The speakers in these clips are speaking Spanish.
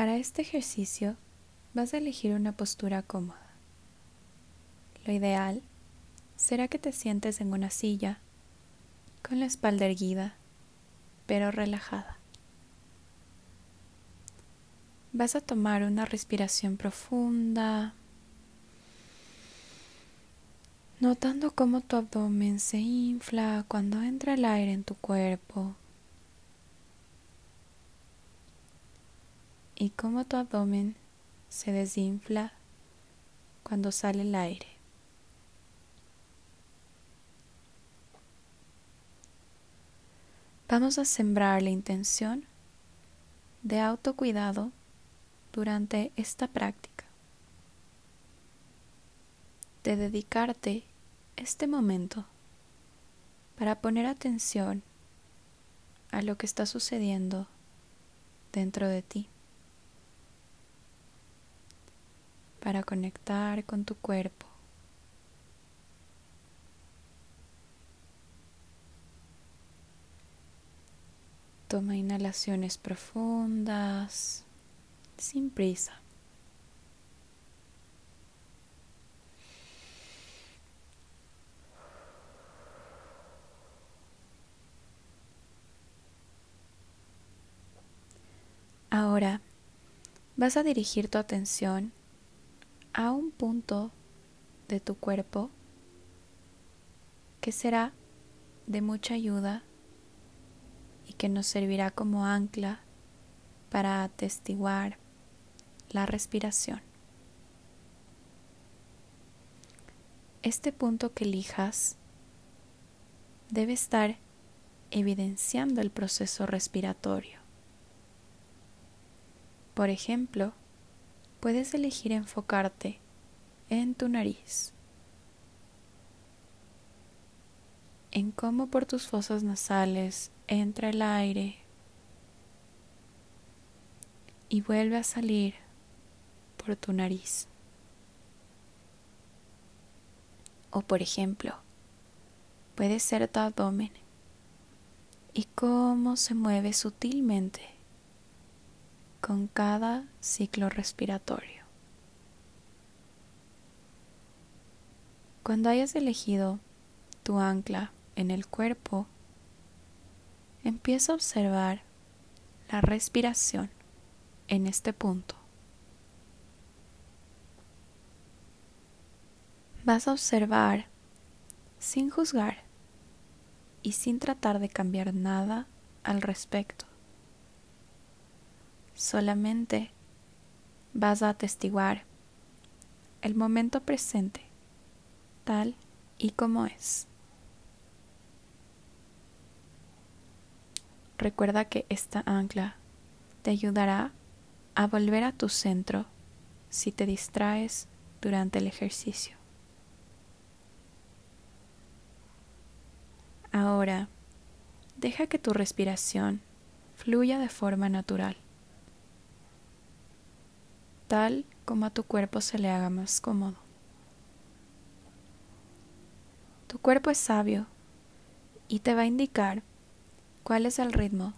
Para este ejercicio vas a elegir una postura cómoda. Lo ideal será que te sientes en una silla con la espalda erguida, pero relajada. Vas a tomar una respiración profunda, notando cómo tu abdomen se infla cuando entra el aire en tu cuerpo y cómo tu abdomen se desinfla cuando sale el aire. Vamos a sembrar la intención de autocuidado durante esta práctica, de dedicarte este momento para poner atención a lo que está sucediendo dentro de ti, para conectar con tu cuerpo. Toma inhalaciones profundas, sin prisa. Ahora vas a dirigir tu atención a un punto de tu cuerpo que será de mucha ayuda y que nos servirá como ancla para atestiguar la respiración. Este punto que elijas debe estar evidenciando el proceso respiratorio. Por ejemplo, puedes elegir enfocarte en tu nariz, en cómo por tus fosas nasales entra el aire y vuelve a salir por tu nariz. O por ejemplo, puede ser tu abdomen y cómo se mueve sutilmente con cada ciclo respiratorio. Cuando hayas elegido tu ancla en el cuerpo, empieza a observar la respiración en este punto. Vas a observar sin juzgar y sin tratar de cambiar nada al respecto. Solamente vas a atestiguar el momento presente tal y como es. Recuerda que esta ancla te ayudará a volver a tu centro si te distraes durante el ejercicio. Ahora, deja que tu respiración fluya de forma natural, tal como a tu cuerpo se le haga más cómodo. Tu cuerpo es sabio y te va a indicar cuál es el ritmo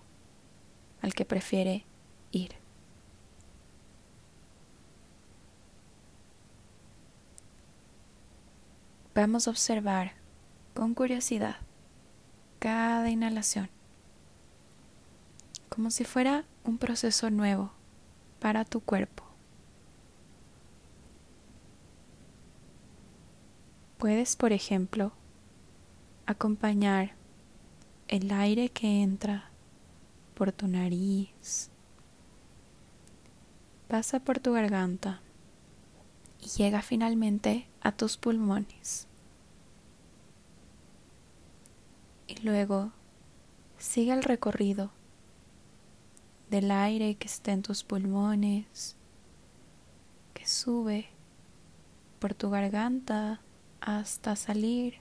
al que prefiere ir. Vamos a observar con curiosidad cada inhalación, como si fuera un proceso nuevo para tu cuerpo. Puedes, por ejemplo, acompañar el aire que entra por tu nariz, pasa por tu garganta y llega finalmente a tus pulmones. Y luego sigue el recorrido del aire que está en tus pulmones, que sube por tu garganta hasta salir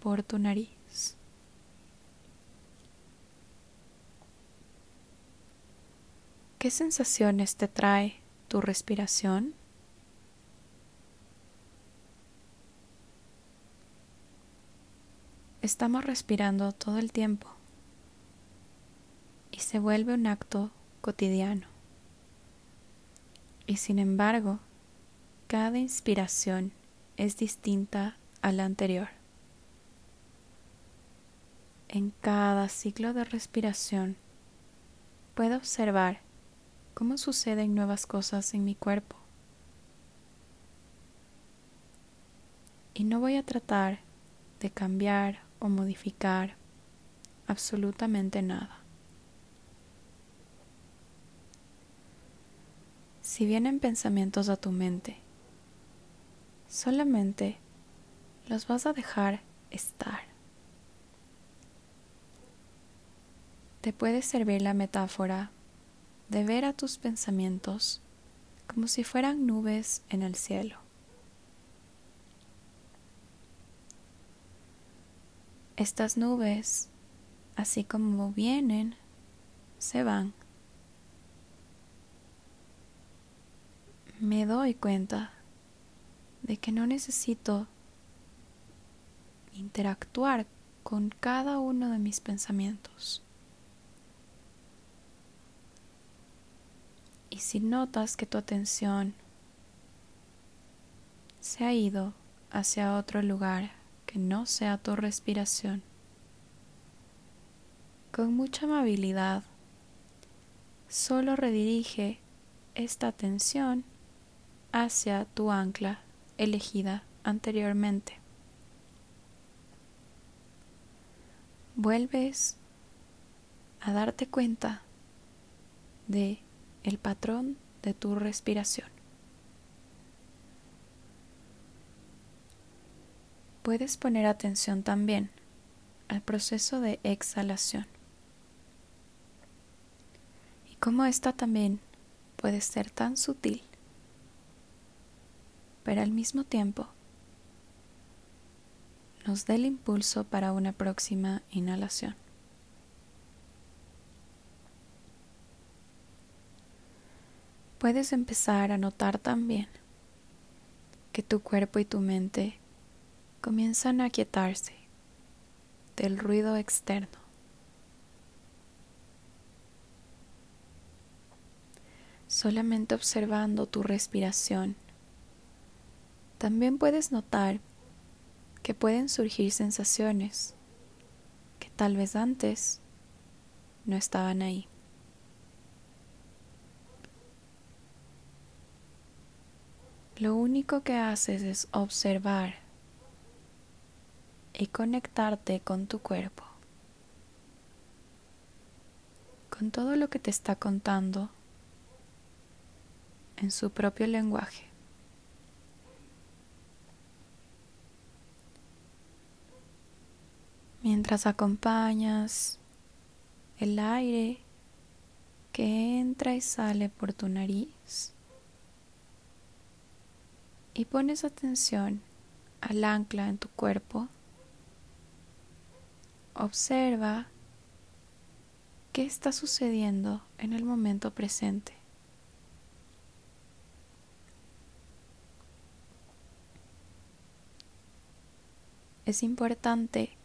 por tu nariz. ¿Qué sensaciones te trae tu respiración? Estamos respirando todo el tiempo y se vuelve un acto cotidiano. Y sin embargo, cada inspiración es distinta a la anterior. En cada ciclo de respiración puedo observar cómo suceden nuevas cosas en mi cuerpo. Y no voy a tratar de cambiar o modificar absolutamente nada. Si vienen pensamientos a tu mente, solamente los vas a dejar estar. Te puede servir la metáfora de ver a tus pensamientos como si fueran nubes en el cielo. Estas nubes, así como vienen, se van. Me doy cuenta de que no necesito interactuar con cada uno de mis pensamientos. Y si notas que tu atención se ha ido hacia otro lugar, que no sea tu respiración. Con mucha amabilidad, solo redirige esta atención hacia tu ancla elegida anteriormente. Vuelves a darte cuenta de el patrón de tu respiración. puedes poner atención también al proceso de exhalación y cómo esta también puede ser tan sutil, pero al mismo tiempo nos dé el impulso para una próxima inhalación. Puedes empezar a notar también que tu cuerpo y tu mente comienzan a quietarse del ruido externo. Solamente observando tu respiración, también puedes notar que pueden surgir sensaciones que tal vez antes no estaban ahí. Lo único que haces es observar y conectarte con tu cuerpo, con todo lo que te está contando en su propio lenguaje. Mientras acompañas el aire que entra y sale por tu nariz y pones atención al ancla en tu cuerpo Observa qué está sucediendo en el momento presente. Es importante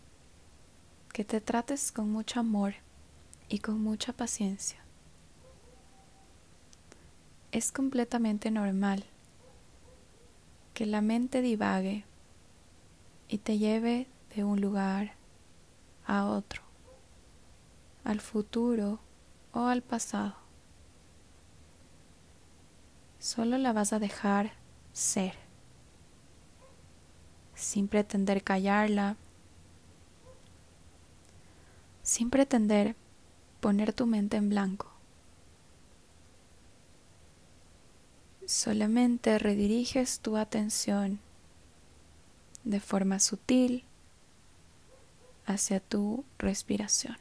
que te trates con mucho amor y con mucha paciencia. Es completamente normal que la mente divague y te lleve de un lugar a otro, al futuro o al pasado. Solo la vas a dejar ser, sin pretender callarla, sin pretender poner tu mente en blanco. Solamente rediriges tu atención de forma sutil hacia tu respiración.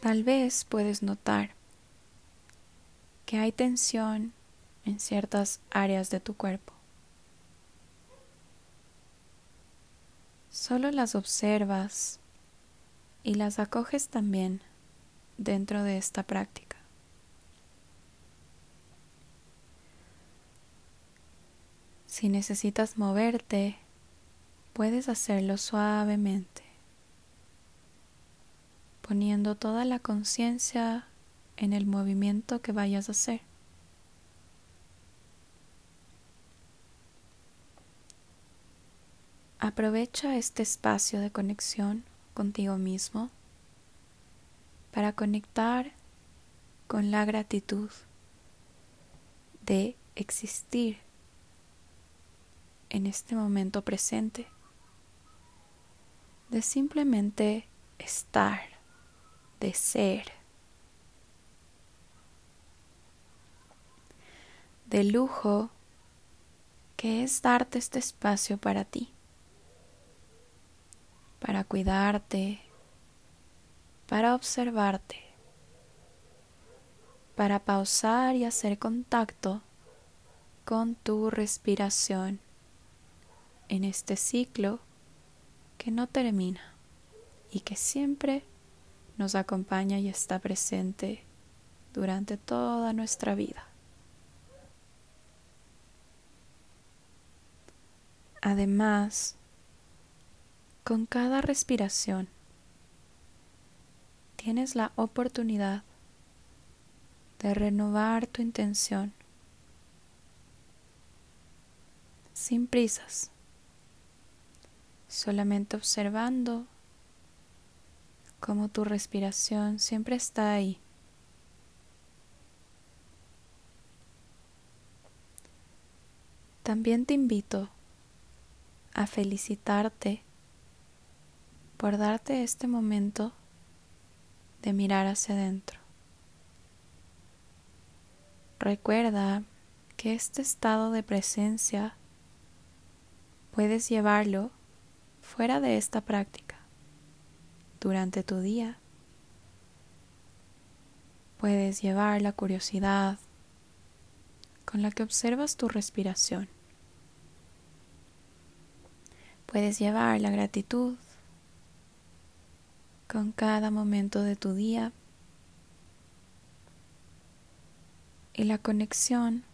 Tal vez puedes notar que hay tensión en ciertas áreas de tu cuerpo. Solo las observas y las acoges también dentro de esta práctica. Si necesitas moverte, puedes hacerlo suavemente. poniendo toda la conciencia en el movimiento que vayas a hacer. Aprovecha este espacio de conexión contigo mismo para conectar con la gratitud de existir en este momento presente, de simplemente estar, de ser, de lujo que es darte este espacio para ti, para cuidarte, para observarte, para pausar y hacer contacto con tu respiración en este ciclo que no termina y que siempre nos acompaña y está presente durante toda nuestra vida. Además, con cada respiración tienes la oportunidad de renovar tu intención sin prisas, solamente observando cómo tu respiración siempre está ahí. También te invito a felicitarte por darte este momento de mirar hacia adentro. Recuerda que este estado de presencia puedes llevarlo fuera de esta práctica durante tu día. Puedes llevar la curiosidad con la que observas tu respiración. Puedes llevar la gratitud con cada momento de tu día y la conexión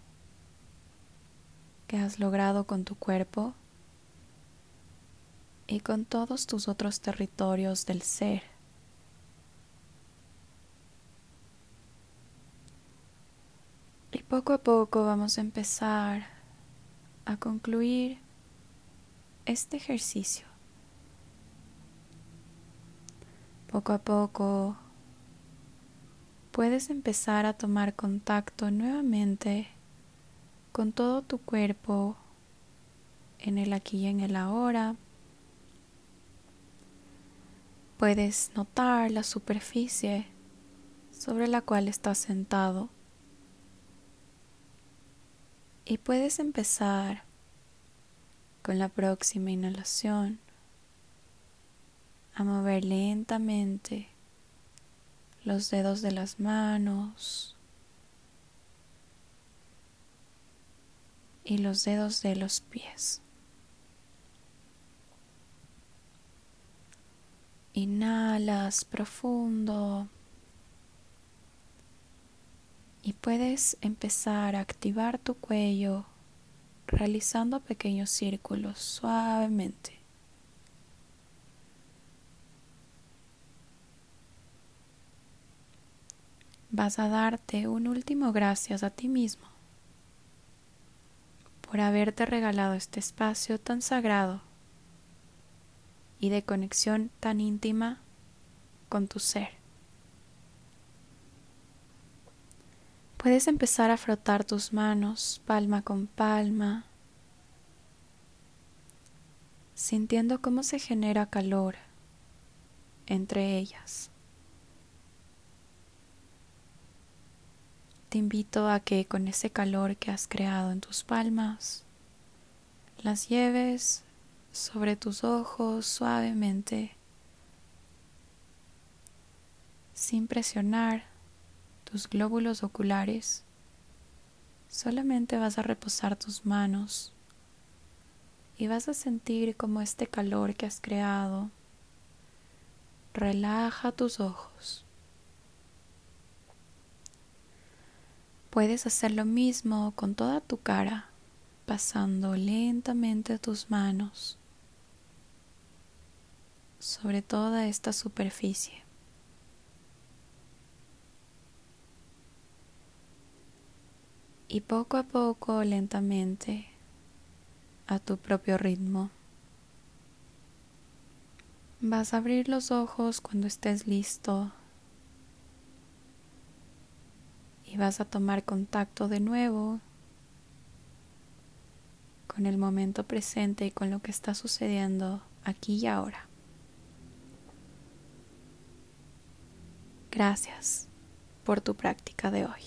que has logrado con tu cuerpo y con todos tus otros territorios del ser. Y poco a poco vamos a empezar a concluir este ejercicio. Poco a poco puedes empezar a tomar contacto nuevamente con todo tu cuerpo en el aquí y en el ahora. Puedes notar la superficie sobre la cual estás sentado y puedes empezar con la próxima inhalación a mover lentamente los dedos de las manos y los dedos de los pies. Inhalas profundo y puedes empezar a activar tu cuello realizando pequeños círculos suavemente. Vas a darte un último gracias a ti mismo por haberte regalado este espacio tan sagrado y de conexión tan íntima con tu ser. Puedes empezar a frotar tus manos palma con palma, sintiendo cómo se genera calor entre ellas. Te invito a que con ese calor que has creado en tus palmas, las lleves sobre tus ojos suavemente, sin presionar tus glóbulos oculares. Solamente vas a reposar tus manos y vas a sentir como este calor que has creado relaja tus ojos. Puedes hacer lo mismo con toda tu cara, pasando lentamente tus manos sobre toda esta superficie. Y poco a poco, lentamente, a tu propio ritmo. Vas a abrir los ojos cuando estés listo y vas a tomar contacto de nuevo con el momento presente y con lo que está sucediendo aquí y ahora. Gracias por tu práctica de hoy.